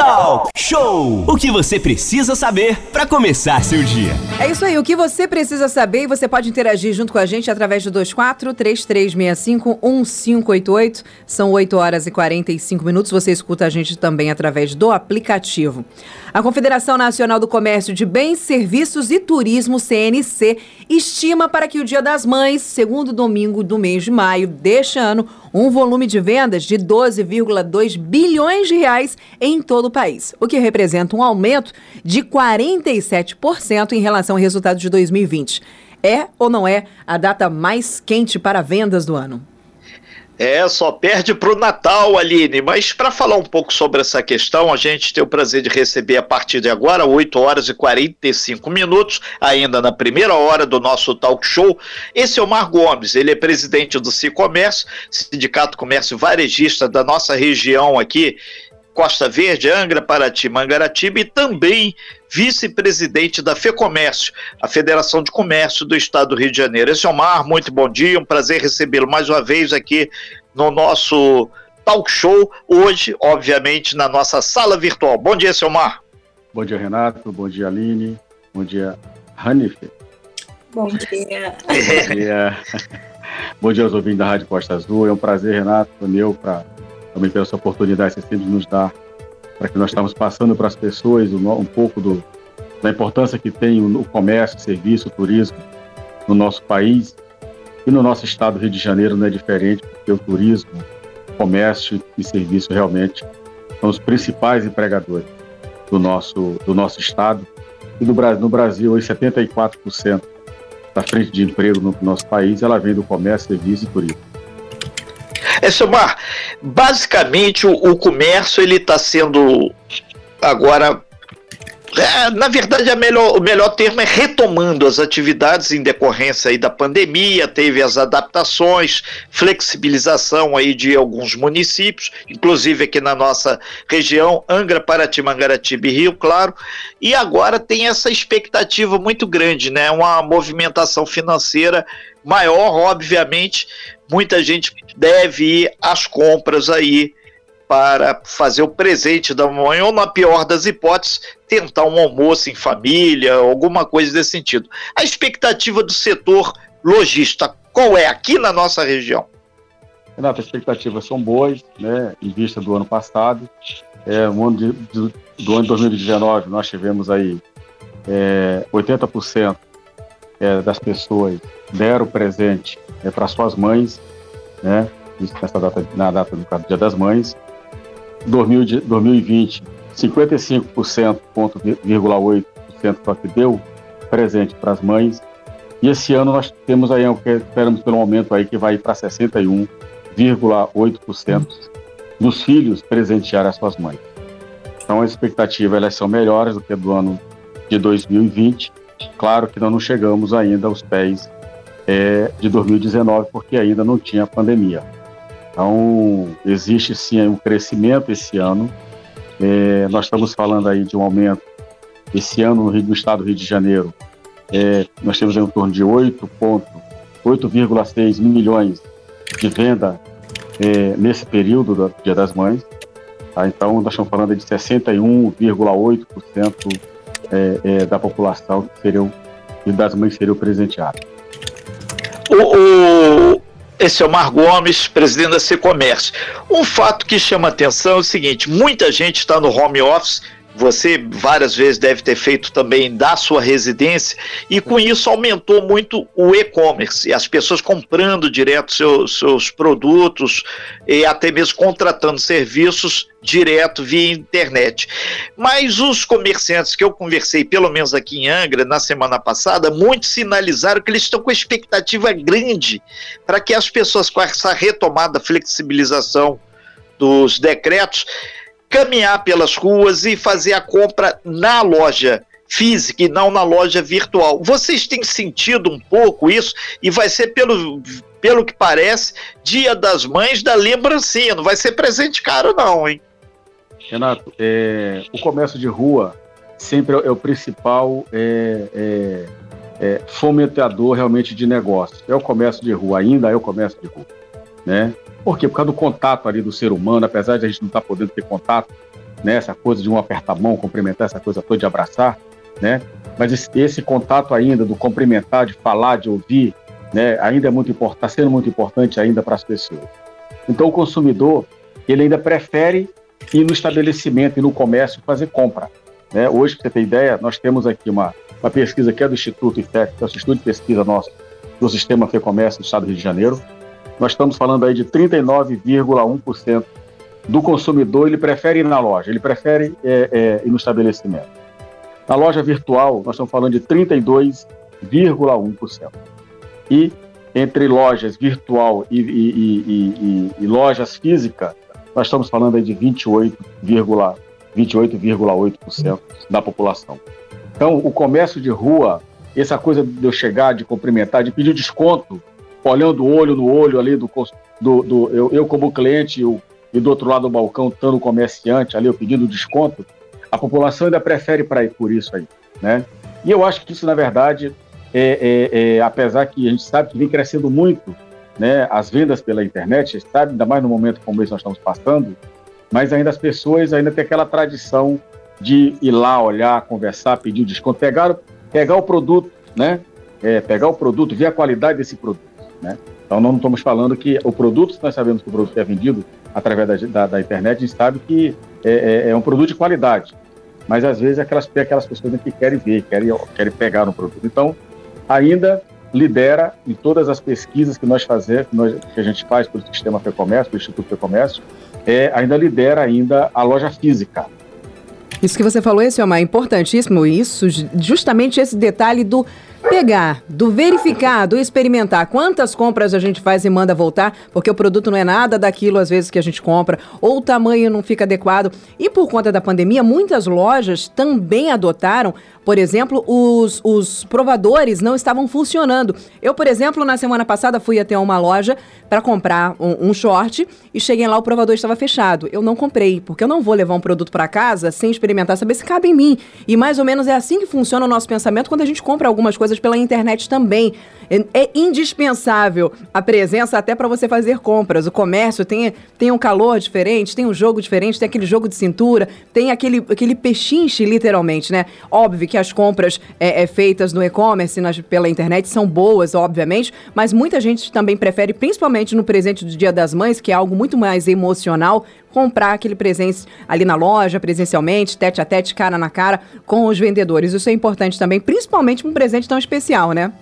Talk Show! O que você precisa saber para começar seu dia. É isso aí, o que você precisa saber e você pode interagir junto com a gente através do 24 3365 1588. São 8 horas e 45 minutos. Você escuta a gente também através do aplicativo. A Confederação Nacional do Comércio de Bens, Serviços e Turismo, CNC, estima para que o Dia das Mães, segundo domingo do mês de maio deste ano, um volume de vendas de 12,2 bilhões de reais em todo o país, o que representa um aumento de 47% em relação ao resultado de 2020. É ou não é a data mais quente para vendas do ano? É, só perde para o Natal, Aline. Mas para falar um pouco sobre essa questão, a gente tem o prazer de receber a partir de agora, 8 horas e 45 minutos, ainda na primeira hora do nosso talk show. Esse é o Mar Gomes, ele é presidente do Cicomércio, Sindicato Comércio Varejista da nossa região aqui Costa Verde, Angra, Paraty, Mangaratiba e também vice-presidente da FEComércio, a Federação de Comércio do Estado do Rio de Janeiro. Esse é o Mar, muito bom dia, um prazer recebê-lo mais uma vez aqui no nosso talk show, hoje, obviamente, na nossa sala virtual. Bom dia, seu Mar. Bom dia, Renato, bom dia, Aline, bom dia, Hanife. Bom dia. bom dia. bom dia aos ouvintes da Rádio Costa Azul, é um prazer, Renato, meu, para também pela essa oportunidade que você sempre nos dá para que nós estamos passando para as pessoas um, um pouco do, da importância que tem o, o comércio, o serviço, o turismo no nosso país e no nosso estado do Rio de Janeiro não é diferente, porque o turismo, o comércio e serviço realmente são os principais empregadores do nosso, do nosso estado. E no Brasil, no Brasil hoje 74% da frente de emprego no nosso país, ela vem do comércio, serviço e turismo. É, Silmar, basicamente o, o comércio ele está sendo agora é, na verdade, melhor, o melhor termo é retomando as atividades em decorrência aí da pandemia, teve as adaptações, flexibilização aí de alguns municípios, inclusive aqui na nossa região, Angra, Paraty, Mangaratiba e Rio Claro, e agora tem essa expectativa muito grande, né? Uma movimentação financeira maior, obviamente, muita gente deve ir às compras aí para fazer o presente da mãe, ou na pior das hipóteses, tentar um almoço em família, alguma coisa desse sentido. A expectativa do setor lojista, qual é aqui na nossa região? Renato, as expectativas são boas, né, em vista do ano passado. É, no ano de, de, do ano de 2019, nós tivemos aí é, 80% é, das pessoas deram presente é, para suas mães, né? nessa data, na data do Dia das Mães. 2020, 55,8% só que deu presente para as mães. E esse ano nós temos aí, esperamos pelo aumento aí que vai para 61,8% dos filhos presentear as suas mães. Então as expectativas elas são melhores do que do ano de 2020. Claro que nós não chegamos ainda aos pés é, de 2019 porque ainda não tinha pandemia. Então, existe sim um crescimento esse ano. É, nós estamos falando aí de um aumento. Esse ano, no, Rio, no estado do Rio de Janeiro, é, nós temos em torno de 8,6 milhões de venda é, nesse período do Dia das Mães. Tá? Então, nós estamos falando de 61,8% é, é, da população que seriam, e das mães seriam presenteadas. O, o, esse é o Mar Gomes, presidente da Secomércio. Um fato que chama atenção é o seguinte: muita gente está no home office. Você várias vezes deve ter feito também da sua residência, e com isso aumentou muito o e-commerce, as pessoas comprando direto seus, seus produtos e até mesmo contratando serviços direto via internet. Mas os comerciantes que eu conversei, pelo menos aqui em Angra, na semana passada, muitos sinalizaram que eles estão com expectativa grande para que as pessoas, com essa retomada, flexibilização dos decretos, caminhar pelas ruas e fazer a compra na loja física e não na loja virtual. Vocês têm sentido um pouco isso e vai ser pelo pelo que parece, Dia das Mães da lembrancinha, não vai ser presente caro não, hein? Renato, é, o comércio de rua sempre é o principal é, é, é, fomentador realmente de negócio. É o comércio de rua, ainda é o comércio de rua. Né? Por quê? Por causa do contato ali do ser humano, apesar de a gente não estar tá podendo ter contato né? Essa coisa de um apertar a mão, cumprimentar, essa coisa toda de abraçar, né? Mas esse, esse contato ainda do cumprimentar, de falar, de ouvir, né? Ainda é muito importante, está sendo muito importante ainda para as pessoas. Então o consumidor ele ainda prefere ir no estabelecimento e no comércio fazer compra. Né? Hoje, para você ter ideia, nós temos aqui uma, uma pesquisa que é do Instituto IFEC, que é o Instituto de Pesquisa nosso, do Sistema FEComércio do Estado do Rio de Janeiro. Nós estamos falando aí de 39,1% do consumidor, ele prefere ir na loja, ele prefere é, é, ir no estabelecimento. Na loja virtual, nós estamos falando de 32,1%. E entre lojas virtual e, e, e, e lojas físicas, nós estamos falando aí de 28,8% 28, da população. Então, o comércio de rua, essa coisa de eu chegar, de cumprimentar, de pedir desconto, olhando olho no olho ali do, do, do eu, eu, como cliente eu, e do outro lado do balcão estando o comerciante ali, eu pedindo desconto, a população ainda prefere para ir por isso aí, né? E eu acho que isso, na verdade, é, é, é, apesar que a gente sabe que vem crescendo muito, né, as vendas pela internet, sabe, ainda mais no momento como esse nós estamos passando, mas ainda as pessoas ainda têm aquela tradição de ir lá, olhar, conversar, pedir desconto, pegar, pegar o produto, né? É, pegar o produto, ver a qualidade desse produto, né? Então não estamos falando que o produto, nós sabemos que o produto é vendido através da, da, da internet, a gente sabe que é, é, é, um produto de qualidade, mas às vezes aquelas, aquelas pessoas que querem ver, querem, querem pegar no produto. Então, ainda lidera em todas as pesquisas que nós fazemos, que a gente faz pelo Sistema Fecomércio, pelo Instituto Fecomércio, é, ainda lidera ainda a loja física. Isso que você falou, esse é importantíssimo. Isso, justamente esse detalhe do pegar, do verificar, do experimentar. Quantas compras a gente faz e manda voltar, porque o produto não é nada daquilo às vezes que a gente compra, ou o tamanho não fica adequado. E por conta da pandemia, muitas lojas também adotaram por exemplo, os, os provadores não estavam funcionando. Eu, por exemplo, na semana passada fui até uma loja para comprar um, um, short e cheguei lá, o provador estava fechado. Eu não comprei, porque eu não vou levar um produto para casa sem experimentar, saber se cabe em mim. E mais ou menos é assim que funciona o nosso pensamento quando a gente compra algumas coisas pela internet também. É, é indispensável a presença até para você fazer compras. O comércio tem, tem um calor diferente, tem um jogo diferente, tem aquele jogo de cintura, tem aquele, aquele pechinche, literalmente, né? Óbvio que as compras é, é feitas no e-commerce, pela internet, são boas, obviamente, mas muita gente também prefere, principalmente no presente do Dia das Mães, que é algo muito mais emocional, comprar aquele presente ali na loja, presencialmente, tete a tete, cara na cara, com os vendedores. Isso é importante também, principalmente um presente tão especial, né?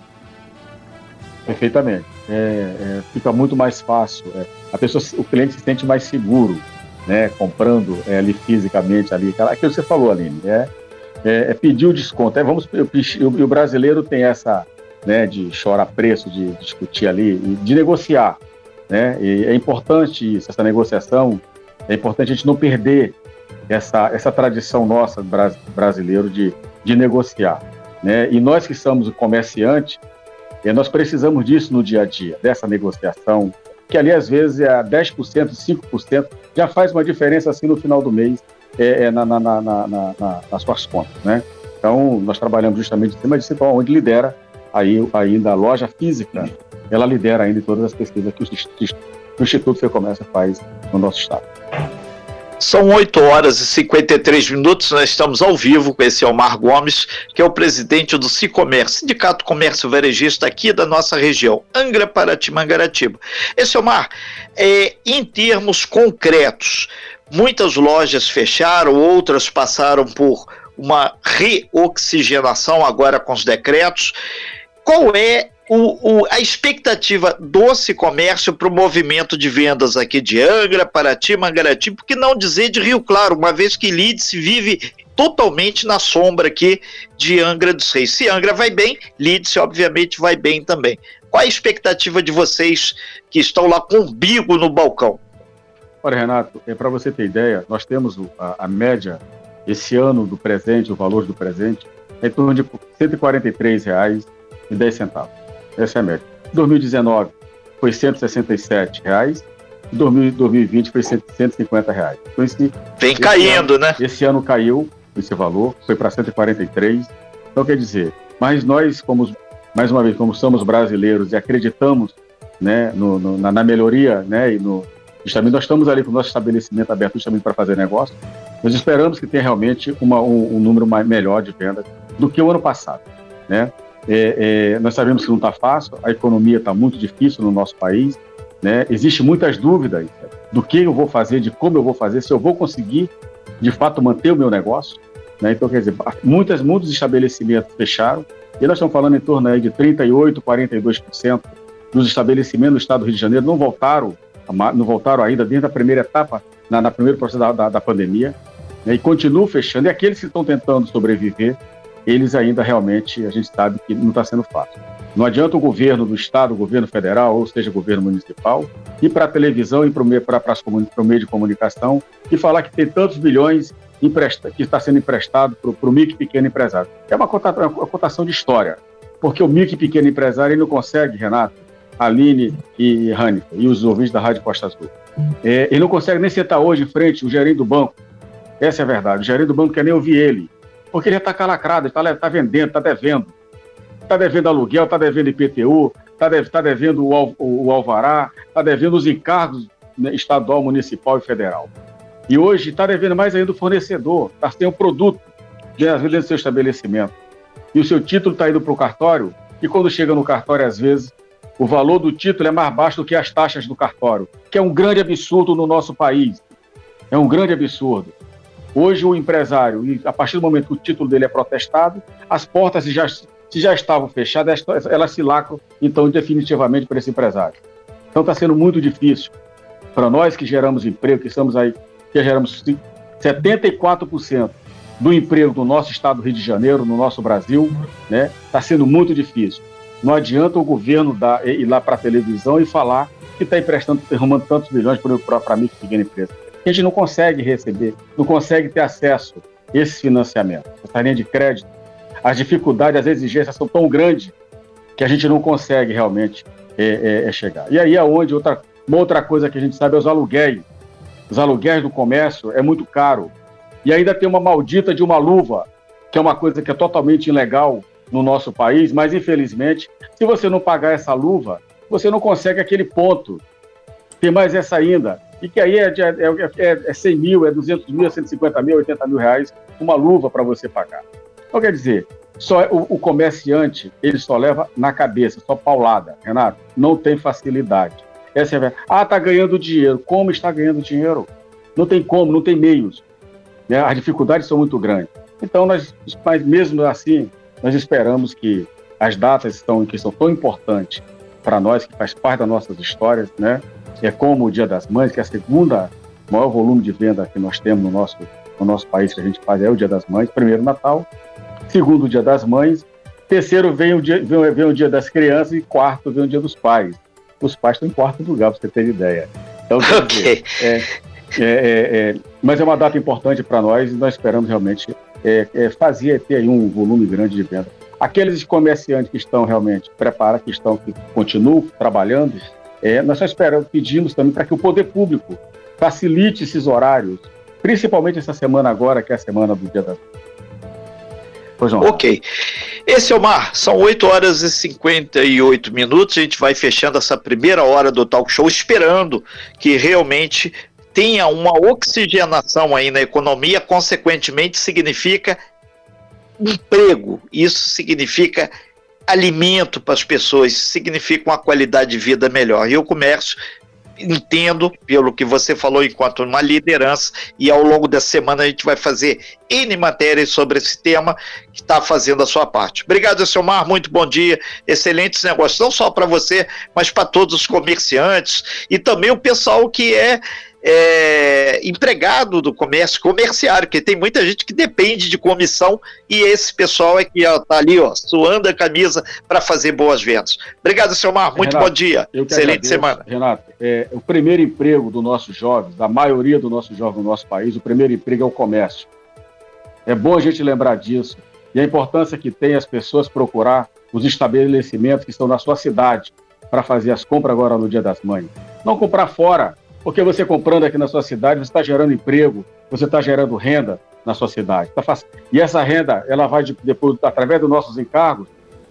Perfeitamente. É, é, fica muito mais fácil. É, a pessoa, o cliente se sente mais seguro, né, comprando é, ali fisicamente ali. Aquilo que você falou, Aline, é, é, é pedir o desconto. É, vamos, eu, eu, o brasileiro tem essa, né, de chorar preço, de, de discutir ali, de negociar, né? E é importante isso, essa negociação. É importante a gente não perder essa, essa tradição nossa brasileiro de, de negociar, né? E nós que somos comerciantes e nós precisamos disso no dia a dia, dessa negociação, que ali às vezes é 10%, 5%, já faz uma diferença assim no final do mês é, é na, na, na, nas suas contas, né? Então, nós trabalhamos justamente em cima disso, então, onde lidera aí, ainda a loja física, ela lidera ainda todas as pesquisas que o Instituto Fecomércio faz no nosso estado. São 8 horas e 53 minutos, nós estamos ao vivo com esse Omar Gomes, que é o presidente do Cicomércio, Sindicato Comércio Varejista aqui da nossa região, Angra, Paraty, Mangaratiba. Esse Omar, é, em termos concretos, muitas lojas fecharam, outras passaram por uma reoxigenação agora com os decretos. Qual é o, o, a expectativa doce comércio para o movimento de vendas aqui de Angra, Paraty, Mangaratiba, porque não dizer de Rio Claro, uma vez que Leeds vive totalmente na sombra aqui de Angra dos Reis. Se Angra vai bem, Leeds obviamente vai bem também. Qual a expectativa de vocês que estão lá com o bigo no balcão? Olha, Renato, é, para você ter ideia, nós temos a, a, média esse ano do presente, o valor do presente, é em torno de R$ 143,10. Essa é a média. 2019 foi 167 reais, 2020 foi 150 reais. Então, esse, Vem esse caindo, ano, né? Esse ano caiu esse valor, foi para 143. Então, quer dizer, mas nós, como, mais uma vez, como somos brasileiros e acreditamos né, no, no, na, na, melhoria, né, e no, justamente nós estamos ali com o nosso estabelecimento aberto justamente para fazer negócio, Nós esperamos que tenha realmente uma, um, um, número mais, melhor de vendas do que o ano passado. Né? É, é, nós sabemos que não está fácil, a economia está muito difícil no nosso país, né? Existem muitas dúvidas do que eu vou fazer, de como eu vou fazer, se eu vou conseguir, de fato, manter o meu negócio. Né? Então, quer dizer, muitas, muitos estabelecimentos fecharam, e nós estamos falando em torno aí de 38%, 42% dos estabelecimentos do estado do Rio de Janeiro não voltaram, não voltaram ainda dentro da primeira etapa, na, na primeiro processo da, da, da pandemia, né? e continuam fechando. E aqueles que estão tentando sobreviver, eles ainda realmente, a gente sabe que não está sendo fácil. Não adianta o governo do estado, o governo federal, ou seja, o governo municipal, ir para a televisão e para o meio, de comunicação e falar que tem tantos bilhões que está sendo emprestado para o micro e pequeno empresário. É uma, cota, uma cotação de história, porque o micro e pequeno empresário ele não consegue, Renato, Aline e Hannibal, e os ouvintes da Rádio Costa Azul. É, ele não consegue nem sentar hoje em frente o gerente do banco. Essa é a verdade. O gerente do banco quer nem ouvir ele, porque ele está calacrado, está tá vendendo, está devendo está devendo aluguel, está devendo IPTU, está deve, tá devendo o, o, o alvará, está devendo os encargos né, estadual, municipal e federal. E hoje está devendo mais ainda o fornecedor, está sem o produto dentro do seu estabelecimento. E o seu título está indo para o cartório, e quando chega no cartório, às vezes, o valor do título é mais baixo do que as taxas do cartório, que é um grande absurdo no nosso país. É um grande absurdo. Hoje, o empresário, a partir do momento que o título dele é protestado, as portas já se já estavam fechadas, elas se lacram, então, definitivamente para esse empresário. Então, está sendo muito difícil para nós que geramos emprego, que estamos aí, que geramos 74% do emprego do nosso estado do Rio de Janeiro, no nosso Brasil, né? Está sendo muito difícil. Não adianta o governo dar, ir lá para a televisão e falar que está emprestando, arrumando tantos milhões para mim que pequena empresa. A gente não consegue receber, não consegue ter acesso a esse financiamento, essa linha de crédito as dificuldades, as exigências são tão grandes que a gente não consegue realmente é, é, é chegar. E aí é onde outra, uma outra coisa que a gente sabe é os aluguéis. Os aluguéis do comércio é muito caro. E ainda tem uma maldita de uma luva, que é uma coisa que é totalmente ilegal no nosso país, mas infelizmente, se você não pagar essa luva, você não consegue aquele ponto. Tem mais essa ainda. E que aí é, é, é, é 100 mil, é 200 mil, 150 mil, 80 mil reais, uma luva para você pagar. Então, quer dizer, só o, o, comerciante, ele só leva na cabeça, só paulada, Renato, não tem facilidade. Essa é a Ah, está ganhando dinheiro. Como está ganhando dinheiro? Não tem como, não tem meios. Né? As dificuldades são muito grandes. Então, nós, mas mesmo assim, nós esperamos que as datas estão, que são tão importantes para nós, que faz parte das nossas histórias, né? É como o Dia das Mães, que é a segunda maior volume de venda que nós temos no nosso, no nosso país que a gente faz é o Dia das Mães, primeiro Natal, segundo o Dia das Mães, terceiro vem o dia, vem, vem o dia das Crianças e quarto vem o Dia dos Pais. Os pais estão em quarto lugar, para você ter ideia. Então, okay. dizer, é, é, é, é, mas é uma data importante para nós e nós esperamos realmente é, é, fazer ter aí um volume grande de venda. Aqueles comerciantes que estão realmente preparados, que estão que continuam trabalhando, nós só esperamos, pedimos também para que o poder público facilite esses horários, principalmente essa semana agora, que é a semana do Dia das Pois não. Ok. Esse é o Mar, são 8 horas e 58 minutos. A gente vai fechando essa primeira hora do talk show, esperando que realmente tenha uma oxigenação aí na economia, consequentemente, significa emprego. Isso significa alimento para as pessoas, significa uma qualidade de vida melhor. E o comércio entendo pelo que você falou enquanto uma liderança e ao longo da semana a gente vai fazer N matérias sobre esse tema que está fazendo a sua parte. Obrigado, Mar, muito bom dia, excelentes negócios, não só para você, mas para todos os comerciantes e também o pessoal que é é, empregado do comércio comerciário, porque tem muita gente que depende de comissão e esse pessoal é que está ali, ó, suando a camisa para fazer boas vendas. Obrigado, seu Mar, muito Renato, bom dia. Excelente agradeço, semana. Renato, é, o primeiro emprego dos nossos jovens, da maioria dos nossos jovens no nosso país, o primeiro emprego é o comércio. É bom a gente lembrar disso e a importância que tem as pessoas procurar os estabelecimentos que estão na sua cidade para fazer as compras agora no Dia das Mães. Não comprar fora, porque você comprando aqui na sua cidade, você está gerando emprego, você está gerando renda na sua cidade. Tá e essa renda, ela vai depois, através dos nossos encargos,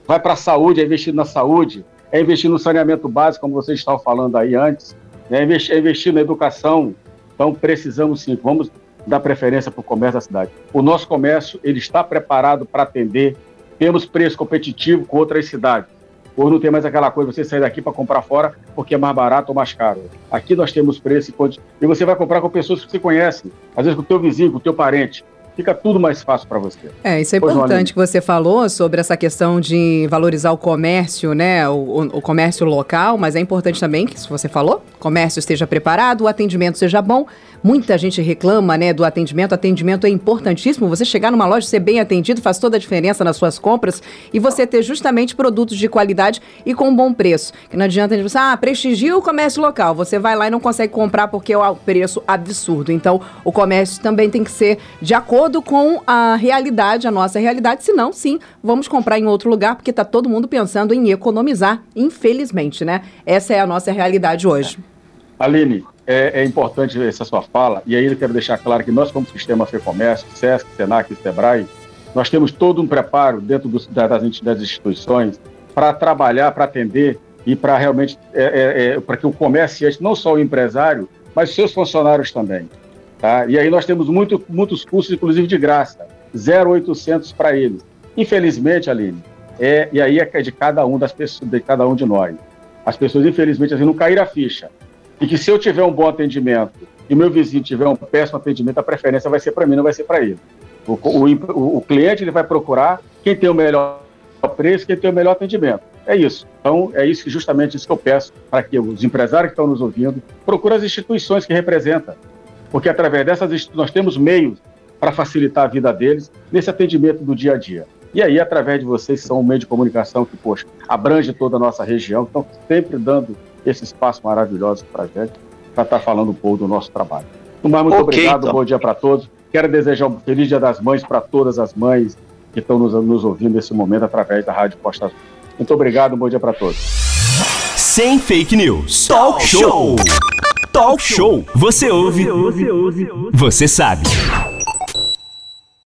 vai para a saúde, é investido na saúde, é investir no saneamento básico, como vocês estavam falando aí antes, né? é investir, é investir na educação. Então, precisamos sim, vamos, dar preferência para o comércio da cidade. O nosso comércio ele está preparado para atender, temos preço competitivo com outras cidades. Ou não tem mais aquela coisa, você sair daqui para comprar fora porque é mais barato ou mais caro. Aqui nós temos preço e você vai comprar com pessoas que você conhece, às vezes com o teu vizinho, com o teu parente fica tudo mais fácil para você. É, isso é pois importante que você falou sobre essa questão de valorizar o comércio, né, o, o, comércio local, mas é importante também que, se você falou, o comércio esteja preparado, o atendimento seja bom, Muita gente reclama, né, do atendimento. atendimento é importantíssimo. Você chegar numa loja, ser bem atendido, faz toda a diferença nas suas compras e você ter justamente produtos de qualidade e com bom preço. Que não adianta a gente pensar, ah, prestigia o comércio local. Você vai lá e não consegue comprar porque é o preço absurdo. Então, o comércio também tem que ser de acordo com a realidade, a nossa realidade. Senão, sim, vamos comprar em outro lugar porque está todo mundo pensando em economizar, infelizmente, né? Essa é a nossa realidade hoje. Aline, é, é, importante essa sua fala, e aí eu quero deixar claro que nós, como Sistema Fê Comércio, SESC, SENAC e SEBRAE, nós temos todo um preparo dentro do, das, das instituições para trabalhar, para atender e para realmente, é, é, é para que o comerciante, não só o empresário, mas seus funcionários também. Tá? E aí nós temos muito, muitos cursos, inclusive de graça, 0,800 para eles. Infelizmente, Aline, é, e aí é de cada um das pessoas, de cada um de nós. As pessoas, infelizmente, assim, não caíram a ficha. E que se eu tiver um bom atendimento e meu vizinho tiver um péssimo atendimento, a preferência vai ser para mim, não vai ser para ele. O, o, o, cliente ele vai procurar quem tem o melhor preço, quem tem o melhor atendimento. É isso. Então, é isso justamente isso que eu peço para que os empresários que estão nos ouvindo procurem as instituições que representam. Porque através dessas instituições nós temos meios para facilitar a vida deles nesse atendimento do dia a dia. E aí, através de vocês, são um meio de comunicação que, poxa, abrange toda a nossa região, estão sempre dando esse espaço maravilhoso para a gente, para estar tá falando um pouco do nosso trabalho. Mas muito okay, obrigado, então. bom dia para todos. Quero desejar um feliz Dia das Mães para todas as mães que estão nos, nos ouvindo nesse momento através da Rádio Costa Azul. Muito obrigado, bom dia para todos. Sem fake news. Talk show. Talk show. Você ouve. Você ouve. Você sabe.